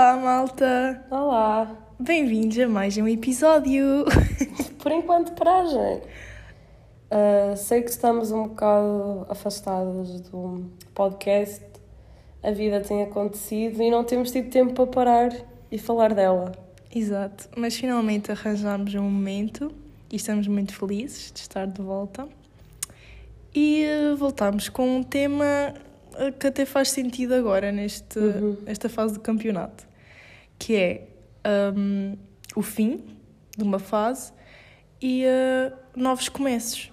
Olá, malta! Olá! Bem-vindos a mais um episódio! Por enquanto, paragem. Uh, sei que estamos um bocado afastados do podcast, a vida tem acontecido e não temos tido tempo para parar e falar dela. Exato, mas finalmente arranjámos um momento e estamos muito felizes de estar de volta. E uh, voltámos com um tema uh, que até faz sentido agora, neste, Uhum. nesta fase do campeonato, que é um, o fim de uma fase e uh, novos começos.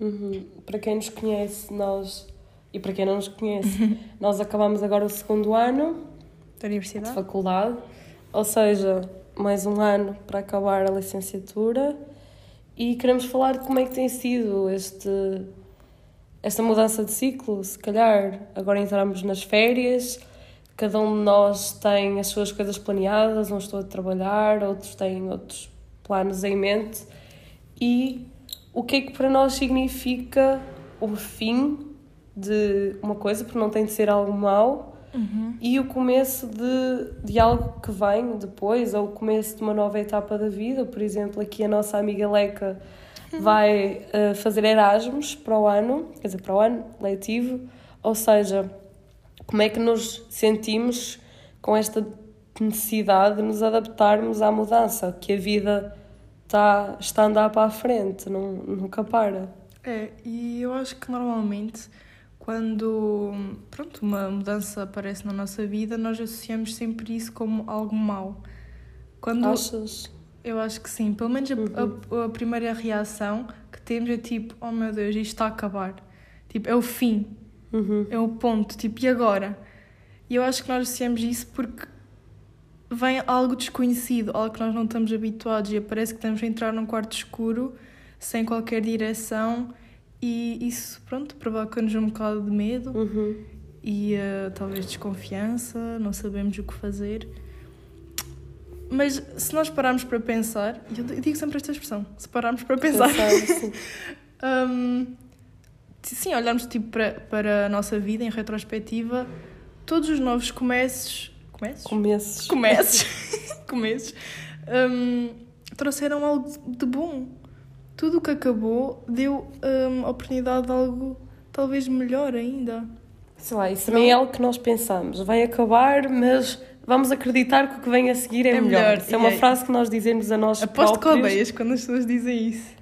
Uhum. Para quem nos conhece, nós. E para quem não nos conhece, nós acabamos agora o segundo ano Da de universidade? faculdade, ou seja, mais um ano para acabar a licenciatura e queremos falar de como é que tem sido este, esta mudança de ciclo. Se calhar agora entramos nas férias, cada um de nós tem as suas coisas planeadas, uns estão a trabalhar, outros têm outros planos em mente e o que é que para nós significa o fim de uma coisa, porque não tem de ser algo mau, Uhum. e o começo de, de algo que vem depois, ou o começo de uma nova etapa da vida. Por exemplo, aqui a nossa amiga Leca vai eh, fazer Erasmus para o ano, quer dizer, para o ano letivo, ou seja, como é que nos sentimos com esta necessidade de nos adaptarmos à mudança, que a vida está, está a andar para a frente, não, nunca para. É, e eu acho que normalmente quando pronto, uma mudança aparece na nossa vida, nós associamos sempre isso como algo mau. Quando Achas? eu acho que sim, pelo menos a, a- a primeira reação que temos é tipo, oh meu Deus, isto está a acabar. Tipo, é o fim, Uhum. é o ponto, tipo, e agora? E eu acho que nós associamos isso porque vem algo desconhecido, algo que nós não estamos habituados e parece que estamos a entrar num quarto escuro sem qualquer direção e isso, pronto, provoca-nos um bocado de medo Uhum. e eh, talvez desconfiança, não sabemos o que fazer. Mas se nós pararmos para pensar, e eu digo sempre esta expressão, se pararmos para pensar, Pensar, sim. Sim, olharmos tipo para, para a nossa vida em retrospectiva, todos os novos começos. Começos? Começos. Começos. começos. hum, trouxeram algo de bom. Tudo o que acabou deu a oportunidade de algo talvez melhor ainda. Sei lá, isso também é algo que nós pensamos. Vai acabar, mas vamos acreditar que o que vem a seguir é, É melhor. melhor, Isso é uma é- frase que nós dizemos a nós Aposto que próprios. odeias quando as pessoas dizem isso.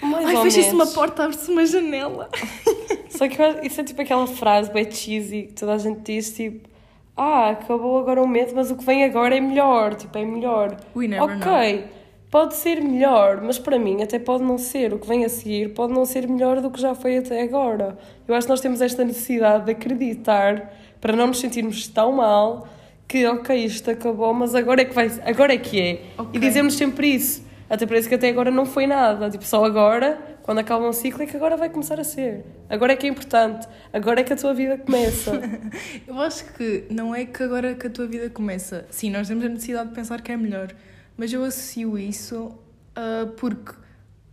Mais Ai, fecha-se uma porta, abre-se uma janela. Só que eu isso é tipo aquela frase bem cheesy que toda a gente diz, tipo... Ah, acabou agora o medo, mas o que vem agora é melhor. Tipo, é melhor. We never know. ok, pode ser melhor, mas para mim até pode não ser. O que vem a seguir pode não ser melhor do que já foi até agora. Eu acho que nós temos esta necessidade de acreditar para não nos sentirmos tão mal que, ok, isto acabou, mas agora é que, vai, agora é, que é. Ok. E dizemos sempre isso. Até parece que até agora não foi nada. Tipo, só agora, quando acaba um ciclo, é que agora vai começar a ser. Agora é que é importante. Agora é que a tua vida começa. Eu acho que não é que agora que a tua vida começa. Sim, nós temos a necessidade de pensar que é melhor. Mas eu associo isso ah, porque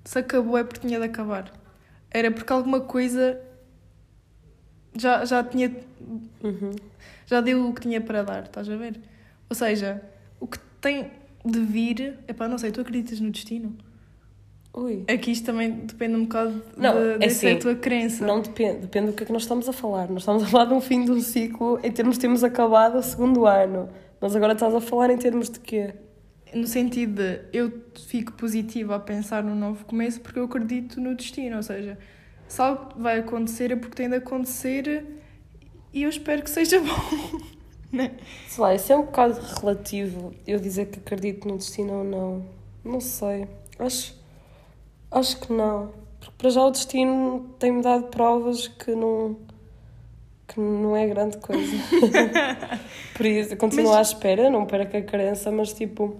se acabou é porque tinha de acabar. Era porque alguma coisa já, já tinha. Uhum. Já deu o que tinha para dar, estás a ver? Ou seja, o que tem de vir. Epá, não sei, tu acreditas no destino? Ui. Aqui isto também depende um bocado Não, de, é assim, a tua crença. Não depende, depende do que é que nós estamos a falar. Nós estamos a falar de um fim de um ciclo em termos de termos acabado o segundo ano. Mas agora estás a falar em termos de quê? No sentido de eu fico positiva a pensar no novo começo porque eu acredito no destino, ou seja, se algo vai acontecer é porque tem de acontecer e eu espero que seja bom. Né? Sei lá, isso é um bocado relativo. Eu dizer que acredito no destino ou não. Não sei. Acho, acho que não. Porque para já o destino tem-me dado provas que não, que não é grande coisa. Por isso, continuo Mas- à espera, não perco a crença, mas tipo,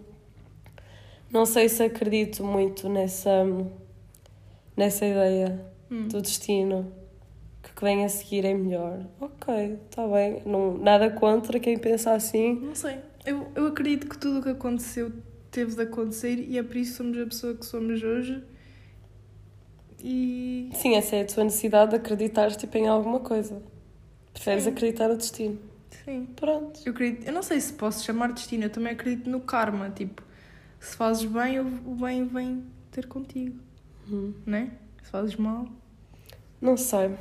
não sei se acredito muito nessa, nessa ideia Hum. do destino. Que vem a seguir é melhor. Ok, está bem. Não, nada contra quem pensa assim. Não sei. Eu, eu acredito que tudo o que aconteceu teve de acontecer e é por isso que somos a pessoa que somos hoje. E Sim, essa é a tua necessidade de acreditar tipo, em alguma coisa. Preferes Sim. acreditar no destino. Sim. Pronto. Eu acredito, eu não sei se posso chamar destino, eu também acredito no karma, tipo, se fazes bem, o o bem vem ter contigo, Hum. né? Se fazes mal. Não sei.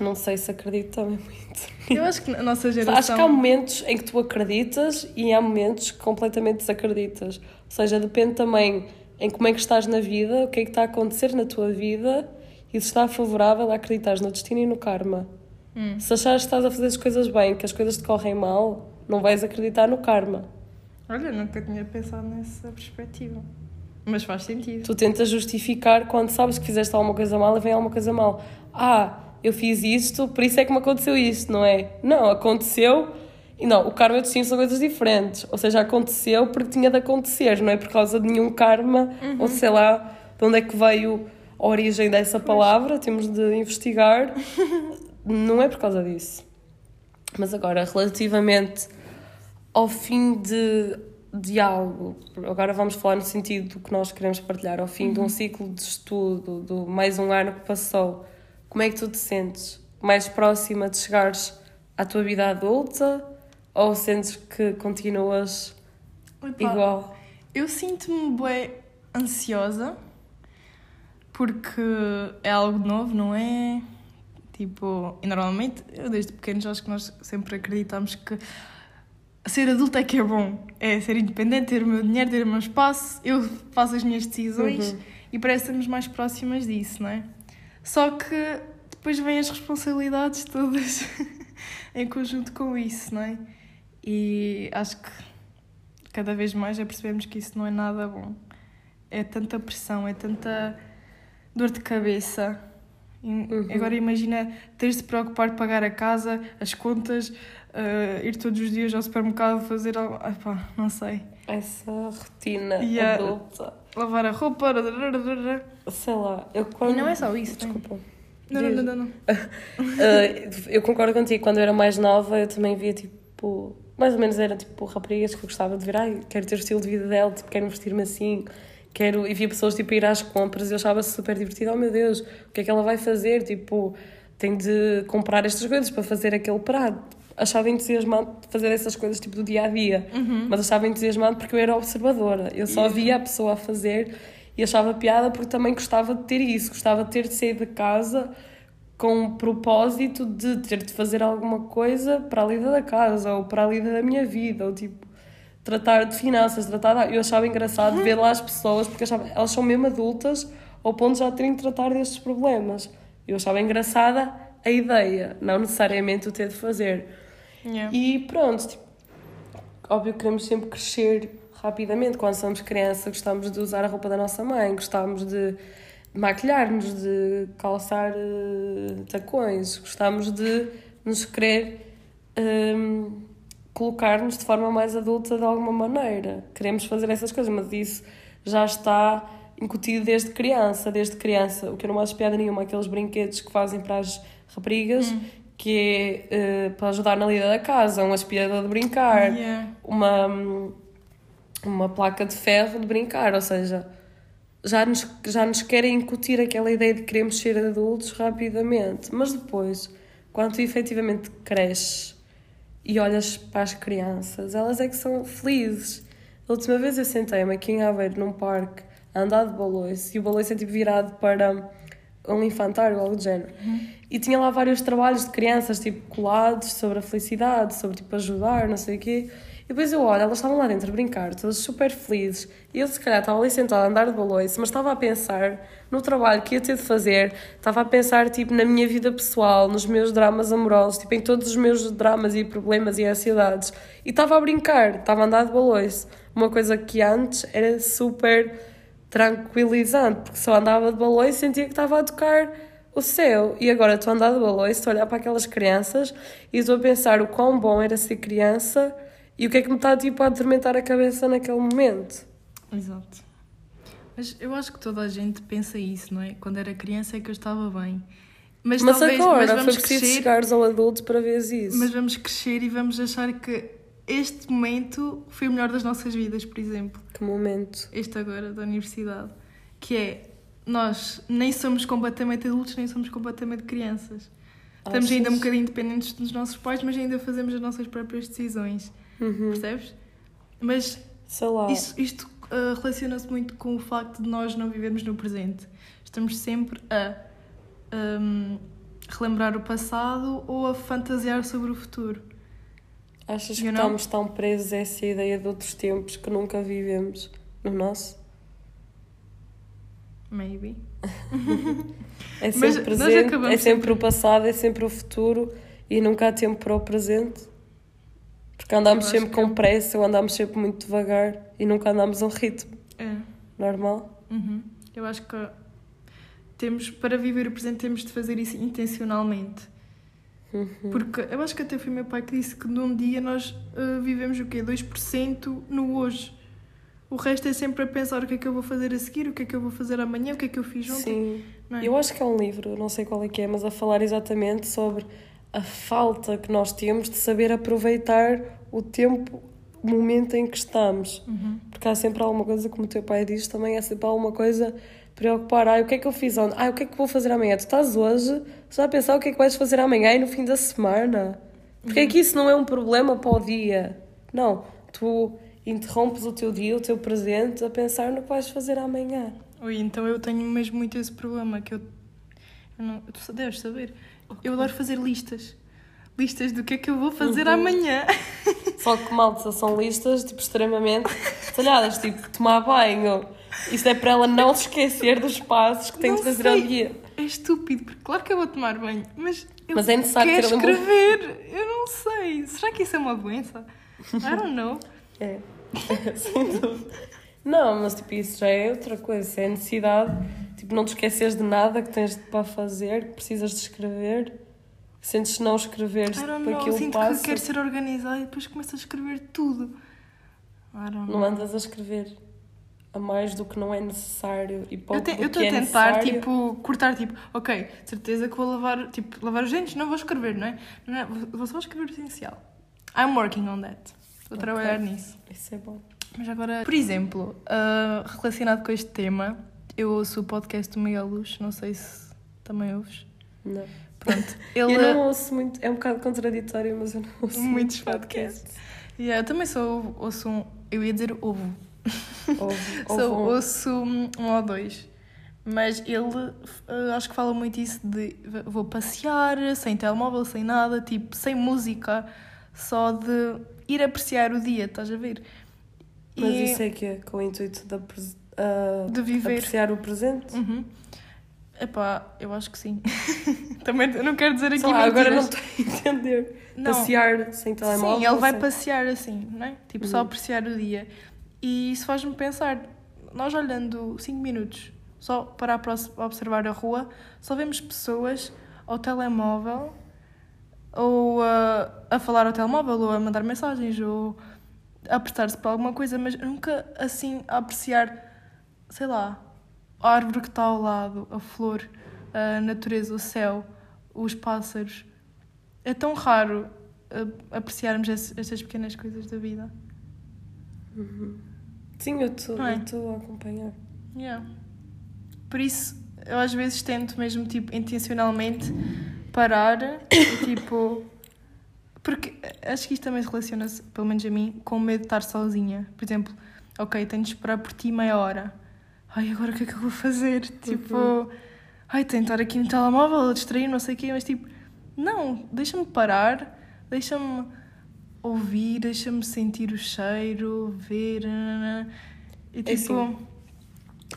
Não sei se acredito também muito. Eu acho que a nossa geração. Acho que há momentos em que tu acreditas e há momentos que completamente desacreditas. Ou seja, depende também em como é que estás na vida, o que é que está a acontecer na tua vida e se está favorável a acreditar no destino e no karma. Hum. Se achares que estás a fazer as coisas bem, que as coisas te correm mal, não vais acreditar no karma. Olha, nunca tinha pensado nessa perspectiva. Mas faz sentido. Tu tentas justificar quando sabes que fizeste alguma coisa mal e vem alguma coisa mal. Ah, eu fiz isto, por isso é que me aconteceu isto, não é? Não, aconteceu. E não, o karma e o destino são coisas diferentes. Ou seja, aconteceu porque tinha de acontecer, não é por causa de nenhum karma, ou sei lá de onde é que veio a origem dessa palavra, temos de investigar. não é por causa disso. Mas agora, relativamente ao fim de, de algo, agora vamos falar no sentido do que nós queremos partilhar, ao fim de um ciclo de estudo, do mais um ano que passou, como é que tu te sentes? Mais próxima de chegares à tua vida adulta ou sentes que continuas igual? Eu sinto-me bem ansiosa porque é algo novo, não é? Tipo, e normalmente, eu desde pequenos acho que nós sempre acreditamos que ser adulto é que é bom. É ser independente, ter o meu dinheiro, ter o meu espaço, eu faço as minhas decisões Uhum. e parece que estamos mais próximas disso, não é? Só que depois vêm as responsabilidades todas em conjunto com isso, não é? E acho que cada vez mais já percebemos que isso não é nada bom. É tanta pressão, é tanta dor de cabeça. Uhum. Agora imagina teres de te preocupar de pagar a casa, as contas, eh, ir todos os dias ao supermercado fazer algo. Ai pá, não sei. Essa rotina a- adulta. Lavar a roupa. Sei lá, eu quando... E não é só isso? Desculpa. Não, não, não, não. não. Uh, eu concordo contigo, quando eu era mais nova eu também via tipo, mais ou menos era tipo raparigas que eu gostava de ver, ai, quero ter o estilo de vida dela, tipo, quero vestir-me assim, quero, e via pessoas tipo a ir às compras e eu achava super divertido, oh meu Deus, o que é que ela vai fazer? Tipo, tem de comprar estas coisas para fazer aquele prato. Achava entusiasmado de fazer essas coisas tipo do dia a dia, mas achava entusiasmado porque eu era observadora, eu só Yeah. via a pessoa a fazer e achava piada porque também gostava de ter isso, gostava de ter de sair de casa com o propósito de ter de fazer alguma coisa para a lida da casa ou para a lida da minha vida, ou tipo tratar de finanças, tratar de... eu achava engraçado ver lá as pessoas porque achava elas são mesmo adultas ao ponto de já terem de tratar destes problemas. Eu achava engraçada a ideia, não necessariamente o ter de fazer. Yeah. E pronto, tipo, óbvio que queremos sempre crescer rapidamente. Quando somos criança, gostamos de usar a roupa da nossa mãe, gostamos de maquilhar-nos, de calçar eh, tacões, gostamos de nos querer ehm, colocar-nos de forma mais adulta de alguma maneira. Queremos fazer essas coisas, mas isso já está incutido desde criança. Desde criança, o que eu não acho piada nenhuma, aqueles brinquedos que fazem para as raparigas, que é eh, para ajudar na lida da casa, um aspirador de brincar, Yeah. uma, uma placa de ferro de brincar, ou seja, já nos, já nos querem incutir aquela ideia de que queremos ser adultos rapidamente, mas depois, quando tu efetivamente cresces e olhas para as crianças, elas é que são felizes. A última vez eu sentei-me aqui em Aveiro, num parque, a andar de baloiço, e o baloiço é tipo virado para um infantário ou algo do género. E tinha lá vários trabalhos de crianças, tipo, colados sobre a felicidade, sobre, tipo, ajudar, não sei o quê. E depois eu olho, elas estavam lá dentro a brincar, todas super felizes. E eu, se calhar, estava ali sentada a andar de baloiço, mas estava a pensar no trabalho que ia ter de fazer, estava a pensar, tipo, na minha vida pessoal, nos meus dramas amorosos, tipo, em todos os meus dramas e problemas e ansiedades. E estava a brincar, estava a andar de baloiço. Uma coisa que antes era super tranquilizante, porque só andava de baloiço e sentia que estava a tocar o céu. E agora estou a andar de baloiço, estou a olhar para aquelas crianças e estou a pensar o quão bom era ser criança e o que é que me está tipo, a atormentar a cabeça naquele momento. Exato. Mas eu acho que toda a gente pensa isso, não é? Quando era criança é que eu estava bem. Mas, Mas, talvez, agora mas foi vamos preciso crescer, chegares ao adulto para ver isso. mas vamos crescer e vamos achar que este momento foi o melhor das nossas vidas, por exemplo. Que momento. Este agora da universidade. Que é, nós nem somos completamente adultos, nem somos completamente crianças. Estamos ainda um bocadinho dependentes dos nossos pais, mas ainda fazemos as nossas próprias decisões. Uhum. Percebes? Mas Sei lá. Isto, isto, ah, relaciona-se muito com o facto de nós não vivermos no presente. Estamos sempre a ahm, relembrar o passado ou a fantasiar sobre o futuro. Achas que You know? estamos tão presos a essa ideia de outros tempos que nunca vivemos no nosso? Maybe. É Mas sempre nós presente, é sempre o passado, é sempre o futuro e nunca há tempo para o presente. Porque andamos sempre que é com um- pressa ou andamos sempre muito devagar e nunca andamos a um ritmo É. normal. Uhum. Eu acho que temos, para viver o presente, temos de fazer isso intencionalmente. Uhum. Porque eu acho que até foi meu pai que disse que num dia nós ah, vivemos o quê? 2% no hoje. O resto é sempre a pensar o que é que eu vou fazer a seguir, o que é que eu vou fazer amanhã, o que é que eu fiz ontem. Sim. é? Eu acho que é um livro, não sei qual é que é, mas a falar exatamente sobre a falta que nós temos de saber aproveitar o tempo, o momento em que estamos. Uhum. Porque há sempre alguma coisa, como o teu pai diz, também há sempre alguma coisa preocupar. Ai, o que é que eu fiz ontem? Ai, o que é que vou fazer amanhã? Tu estás hoje já a pensar o que é que vais fazer amanhã e no fim da semana. Porque é que isso não é um problema para o dia. Não, tu interrompes o teu dia, o teu presente, a pensar no que vais fazer amanhã. Oi, então eu tenho mesmo muito esse problema que eu, eu não, tu deves saber. Eu adoro fazer listas. Listas do que é que eu vou fazer Uhum. amanhã. Só que malta são listas tipo, extremamente detalhadas, tipo tomar banho. Isto é para ela não se esquecer dos passos que tem Não de fazer sei. ao dia. É estúpido, porque claro que eu vou tomar banho, mas eu Mas é necessário quero escrever. Eu não sei. Será que isso é uma doença? I don't know. É, sem dúvida. Não, mas tipo, isso já é outra coisa. É necessidade, tipo, não te esqueces de nada que tens para fazer, que precisas de escrever. Sentes se não escreveres, don't know. aquilo Sinto passa. que quero ser organizada e depois começo a escrever tudo. I don't know. Não andas a escrever a mais do que não é necessário e pouco Eu estou que a é tentar, necessário. tipo, cortar, tipo, ok, certeza que vou lavar, tipo, lavar os dentes, não vou escrever, não é? Não é? Vou- só escrever o essencial. I'm working on that. Estou a trabalhar nisso. Isso é bom. Mas agora, por exemplo, ah, relacionado com este tema, eu ouço o podcast do Miguel Luz, não sei se também ouves. Não. Pronto, ele... Eu não ouço muito, é um bocado contraditório, mas eu não ouço Muitos muito podcasts. Yeah, eu também sou, ouço um, eu ia dizer ovo, Ouve, Sou, ouve um- ouço um um ou dois. Mas ele, eh, acho que fala muito isso de vou passear, sem telemóvel, sem nada, tipo, sem música, só de ir apreciar o dia, estás a ver? Mas E isso é que é com o intuito de, ah, de viver. apreciar o presente? Uhum. Epá, eu acho que sim. Também não quero dizer aqui lá, agora não estou a entender. Não. Passear sem telemóvel. Sim, ele vai sem- passear assim, não é? Tipo, só Uhum. apreciar o dia. E isso faz-me pensar, nós olhando 5 minutos, só para observar a rua, só vemos pessoas ao telemóvel, ou a, a falar ao telemóvel, ou a mandar mensagens, ou a apertar-se para alguma coisa, mas nunca assim a apreciar, sei lá, a árvore que está ao lado, a flor, a natureza, o céu, os pássaros. É tão raro uh, apreciarmos estas pequenas coisas da vida. Sim, eu estou é? eu estou a acompanhar. Yeah. Por isso, eu às vezes tento mesmo, tipo, intencionalmente parar e, tipo... Porque acho que isto também se relaciona-se, pelo menos a mim, com o medo de estar sozinha. Por exemplo, ok, tenho de esperar por ti meia hora. Ai, agora o que é que eu vou fazer? Tipo, ai, tenho de estar aqui no telemóvel a distrair, não sei o quê, mas tipo, não, deixa-me parar, deixa-me ouvir, deixa-me sentir o cheiro, ver. E É tipo. assim, um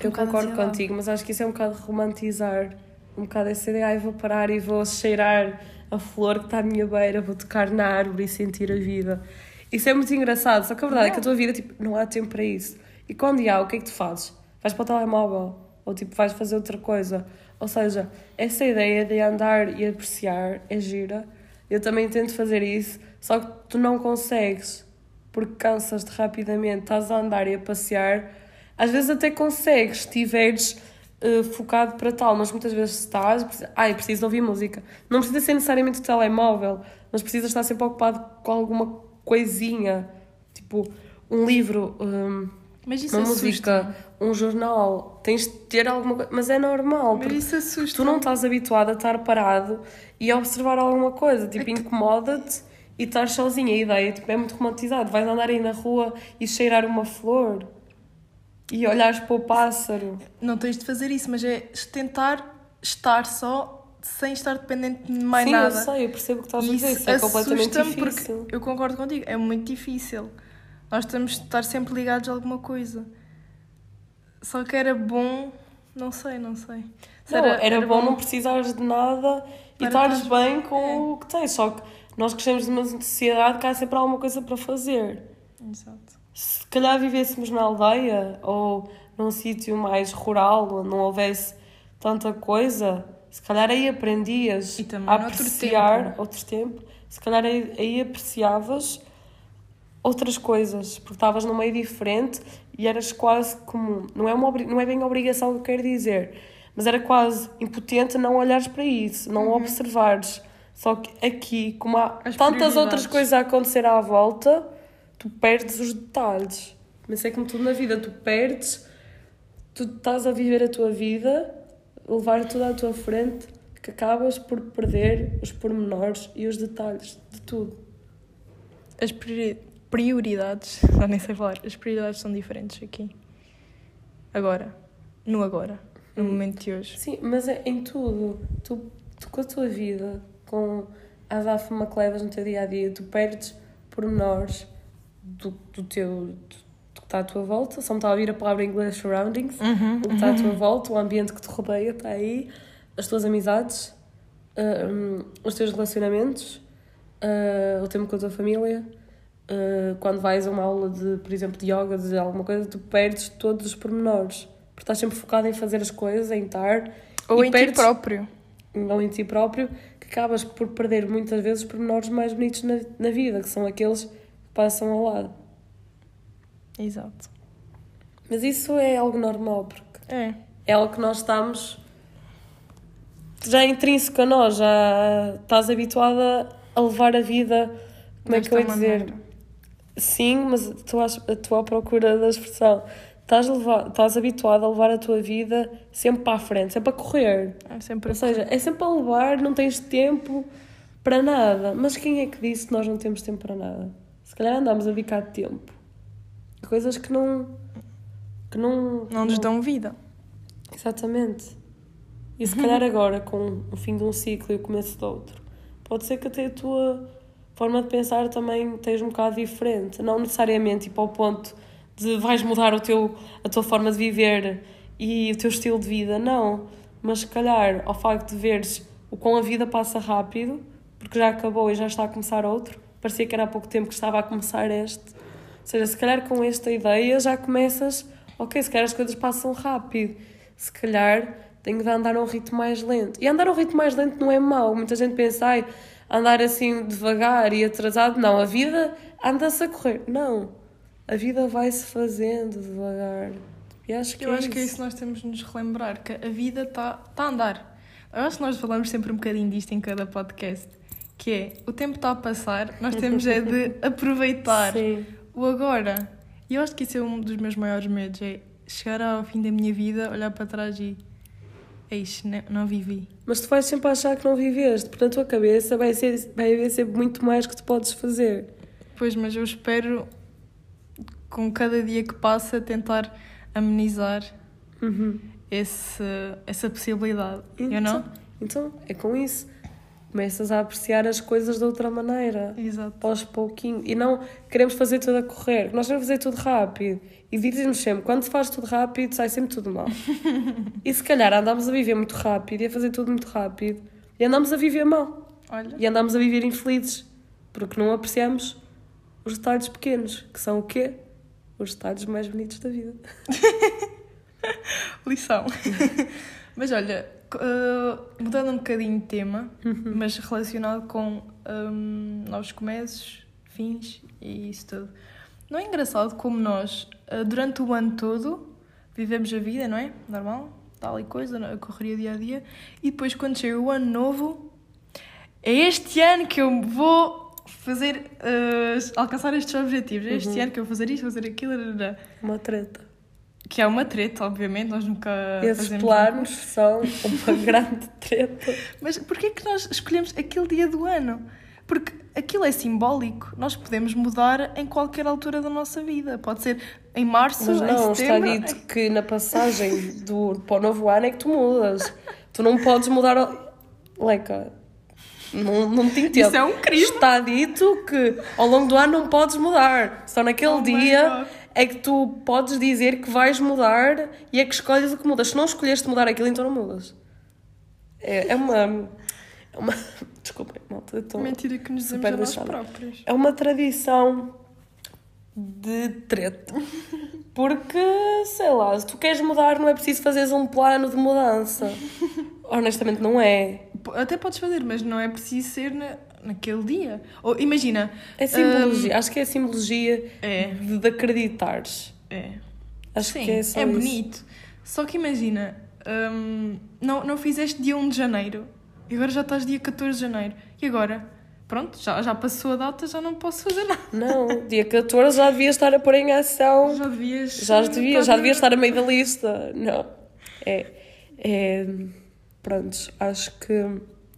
Eu bocado concordo contigo, mas acho que isso é um bocado romantizar. Um bocado essa ideia, ai, vou parar e vou cheirar a flor que está à minha beira, vou tocar na árvore e sentir a vida. Isso é muito engraçado, só que a verdade é que a tua vida, tipo, não há tempo para isso. E quando há, o que é que tu fazes? Vais para o telemóvel, ou tipo, vais fazer outra coisa. Ou seja, essa ideia de andar e apreciar é gira. Eu também tento fazer isso, só que tu não consegues, porque cansas-te rapidamente, estás a andar e a passear. Às vezes até consegues, se estiveres eh, focado para tal, mas muitas vezes estás, ai, preciso ouvir música. Não precisa ser necessariamente o telemóvel, mas precisa estar sempre ocupado com alguma coisinha, tipo um livro hum, Mas isso uma assusta. música, um jornal, tens de ter alguma coisa, mas é normal, Mas isso assusta. tu não estás habituado a estar parado e a observar alguma coisa, tipo, incomoda-te e estás sozinha. A ideia tipo, é muito romantizado. Vais andar aí na rua e cheirar uma flor e olhares para o pássaro. Não tens de fazer isso, mas é tentar estar só sem estar dependente de mais Sim, nada. eu sei, eu percebo o que estás a dizer. Isso é completamente difícil. porque eu concordo contigo, é muito difícil. Nós temos de estar sempre ligados a alguma coisa. Só que era bom, não sei, não sei. Se Não, era, bom, não precisares de nada e estares estar- bem com é. o que tens. Só que nós crescemos numa sociedade que há sempre alguma coisa para fazer. Exato. Se calhar vivêssemos na aldeia ou num sítio mais rural, onde não houvesse tanta coisa, se calhar aí aprendias a apreciar tempo. outro tempo, se calhar aí, aí apreciavas outras coisas, porque estavas num meio diferente e eras quase como. Não é, uma, não é bem obrigação que eu quero dizer, mas era quase impotente não olhares para isso, não observares. Só que aqui, como há Uhum. As tantas outras prioridades. coisas a acontecer à volta, tu perdes os detalhes. Mas é como tudo na vida, tu perdes, tu estás a viver a tua vida, levar tudo à tua frente, que acabas por perder os pormenores e os detalhes de tudo. As priori- prioridades, já nem sei falar, as prioridades são diferentes aqui. Agora. No agora. No Hum. momento de hoje. Sim, mas é em tudo. Tu, tu com a tua vida, com a azáfama que levas no teu dia a dia, tu perdes pormenores do, do teu. do, do que está à tua volta. Só me está a ouvir a palavra em inglês surroundings. Uhum. O que está à tua volta, o ambiente que te rodeia está aí, as tuas amizades, hum, os teus relacionamentos, uh, o tempo com a tua família. Uh, quando vais a uma aula de, por exemplo, de yoga, de alguma coisa, tu perdes todos os pormenores. Porque estás sempre focado em fazer as coisas, em estar, Ou em perdes- ti próprio. não em ti próprio, que acabas por perder muitas vezes os pormenores mais bonitos na, na vida, que são aqueles que passam ao lado. Exato. Mas isso é algo normal, porque É. é algo que nós estamos já é intrínseco a nós, já estás habituada a levar a vida, como é que eu ia Desta dizer? Sim, mas à, estou à procura da expressão. Estás, levar, estás habituada a levar a tua vida sempre para a frente, sempre a correr. É sempre Ou seja, é sempre a levar, não tens tempo para nada. Mas quem é que disse que nós não temos tempo para nada? Se calhar andamos a dedicar tempo coisas que não. que não. não nos dão vida. Exatamente. E se calhar agora, com o fim de um ciclo e o começo de outro, pode ser que até a tua forma de pensar também esteja um bocado diferente. Não necessariamente tipo, ao ponto de vais mudar o teu, a tua forma de viver e o teu estilo de vida, não. Mas se calhar, ao facto de veres o quão a vida passa rápido, porque já acabou e já está a começar outro, parecia que era há pouco tempo que estava a começar este. Ou seja, se calhar com esta ideia já começas, ok, se calhar as coisas passam rápido, se calhar tenho de andar a um ritmo mais lento. E andar a um ritmo mais lento não é mau. Muita gente pensa, ai, andar assim devagar e atrasado. Não, a vida anda-se a correr. Não, a vida vai-se fazendo devagar. E acho que Eu é acho que é isso. isso que nós temos de nos relembrar, que a vida está tá a andar. Eu acho que nós falamos sempre um bocadinho disto em cada podcast, que é, o tempo está a passar, nós temos é de aproveitar Sim. o agora. E eu acho que isso é um dos meus maiores medos, é chegar ao fim da minha vida, olhar para trás e... Eis, não, não vivi. Mas tu vais sempre achar que não viveste, porque na tua cabeça vai, ser, vai haver sempre muito mais que tu podes fazer. Pois, mas eu espero, com cada dia que passa, tentar amenizar Uhum. esse, essa possibilidade. Então, Eu não? Então, é com isso. Começas a apreciar as coisas de outra maneira. Exato. aos pouquinhos. E não queremos fazer tudo a correr. Nós queremos fazer tudo rápido. E dizem-nos sempre, quando se faz tudo rápido, sai sempre tudo mal. e se calhar andamos a viver muito rápido e a fazer tudo muito rápido. E andamos a viver mal. Olha. E andamos a viver infelizes. Porque não apreciamos os detalhes pequenos. Que são o quê? Os detalhes mais bonitos da vida. Lição. mas olha, uh, mudando um bocadinho de tema, mas relacionado com um, novos começos, fins e isso tudo. Não é engraçado como nós, uh, durante o ano todo, vivemos a vida, não é? Normal, tal e coisa, a correria dia a dia, e depois quando chega o ano novo, é este ano que eu vou fazer, eh, alcançar estes objetivos. Este Uhum. ano que eu vou fazer isto, vou fazer aquilo. Uma treta. Que é uma treta, obviamente, nós nunca Esses planos são uma grande treta. Mas porquê que nós escolhemos aquele dia do ano? Porque aquilo é simbólico. Nós podemos mudar em qualquer altura da nossa vida. Pode ser em março, Mas não, em está setembro. dito que na passagem do, para o novo ano é que tu mudas. Tu não podes mudar. ao- Leca, não, não te entendo. Isso é um crime. Está dito que ao longo do ano não podes mudar. Só naquele Oh dia. É que tu podes dizer que vais mudar e é que escolhes o que mudas. Se não escolheste mudar aquilo, então não mudas. É, é uma. É uma. Desculpem, malta. eu estou- Mentira que nos super a nós lixada. próprios. é uma tradição de treta. Porque, sei lá, se tu queres mudar, não é preciso fazeres um plano de mudança. Honestamente, não é. Até podes fazer, mas não é preciso ser na, naquele dia. Ou imagina. É simbologia. Acho que é simbologia É, de, de acreditares. é. Acho Sim, que é só é isso. bonito. Só que imagina, hum, não, não fizeste dia 1 de janeiro e agora já estás dia 14 de janeiro. E agora? Pronto, já, já passou a data, já não posso fazer nada. Não, dia 14 já devia estar a pôr em ação. Já devias. Já devia, já devia estar estar a meio da lista. Não. É. é prontos, acho que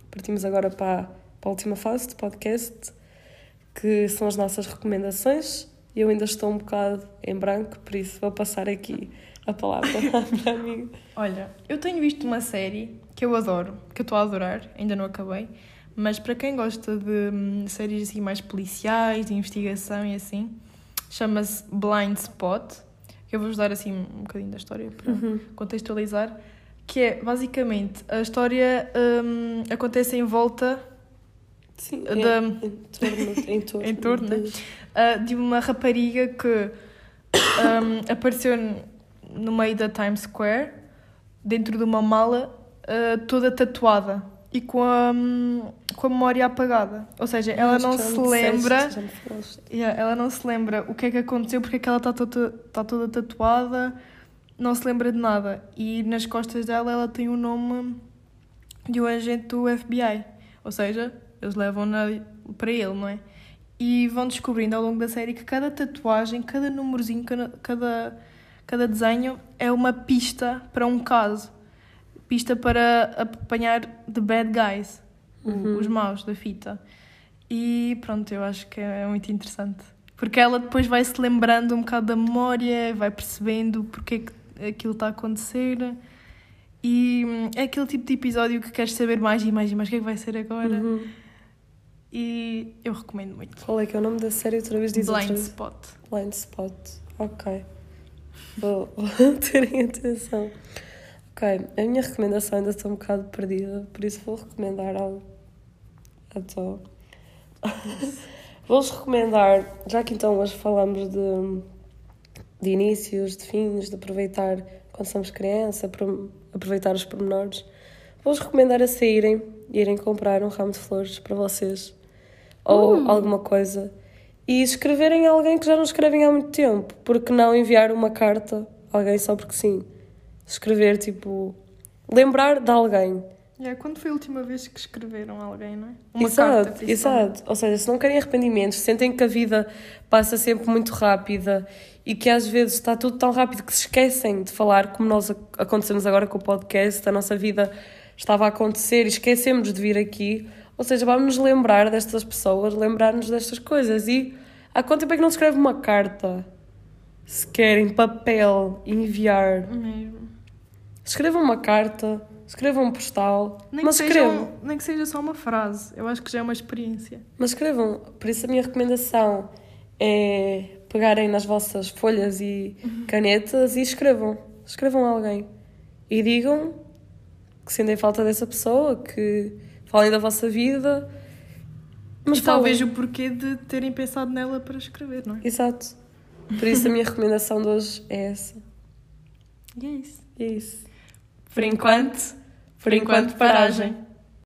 partimos agora para, para a última fase do podcast, que são as nossas recomendações. Eu ainda estou um bocado em branco, por isso vou passar aqui a palavra à minha amiga. Olha, eu tenho visto uma série que eu adoro, que eu estou a adorar, ainda não acabei, mas para quem gosta de hum, séries assim mais policiais, de investigação e assim, chama-se Blind Spot. Eu vou-vos dar assim um bocadinho da história para contextualizar, que é basicamente a história hum, acontece em volta Sim, Da- em, em torno, em torno, né? de- uh, de uma rapariga que um, apareceu no meio da Times Square, dentro de uma mala, uh, toda tatuada e com a, hum, com a memória apagada. Ou seja, ela Acho não se disseste, lembra. falaste. Yeah, ela não se lembra o que é que aconteceu, porque é que ela está toda, tá toda tatuada, não se lembra de nada. E nas costas dela ela tem o nome de um agente do FBI. Ou seja, eles levam-na para ele, não é? E vão descobrindo ao longo da série que cada tatuagem, cada númerozinho, cada, cada, desenho é uma pista para um caso. Pista para apanhar the bad guys, Uhum. os maus da fita. E pronto, eu acho que é muito interessante. Porque ela depois vai se lembrando um bocado da memória, vai percebendo porque é que aquilo está a acontecer. E hum, é aquele tipo de episódio que queres saber mais e mais e mais o que é que vai ser agora. Uhum. E eu recomendo muito. Qual é que é o nome da série? Outra vez diz Blind. Spot. Blind Spot. Ok. Vou, vou ter em atenção. Ok, a minha recomendação ainda estou um bocado perdida, por isso vou recomendar algo. Então. Vou-vos recomendar, já que então hoje falamos de, de inícios, de fins, de aproveitar quando somos criança, pro- aproveitar os pormenores, vou-vos recomendar a saírem e irem comprar um ramo de flores para vocês ou Uh! alguma coisa e escreverem a alguém que já não escrevem há muito tempo, porque não enviar uma carta a alguém só porque sim. Escrever, tipo, lembrar de alguém. Yeah, quando foi a última vez que escreveram a alguém, não é? Uma exato, carta, exato. Ou seja, se não querem arrependimentos, sentem que a vida passa sempre muito rápida e que às vezes está tudo tão rápido que se esquecem de falar, como nós ac- acontecemos agora com o podcast, a nossa vida estava a acontecer e esquecemos de vir aqui. Ou seja, vamos nos lembrar destas pessoas, lembrar-nos destas coisas. E há quanto tempo é que não se escreve uma carta? Se querem papel, enviar. Mesmo. Escrevam uma carta, escrevam um postal, Nem, mas escrevam. um- nem que seja só uma frase. Eu acho que já é uma experiência. Mas escrevam, por isso a minha recomendação é pegarem nas vossas folhas e canetas e escrevam. Escrevam a alguém. E digam que sentem falta dessa pessoa, que falem da vossa vida. Mas e talvez o porquê de terem pensado nela para escrever, não é? Exato. Por isso a minha recomendação de hoje é essa. E é isso. E é isso. Por enquanto, por enquanto, paragem.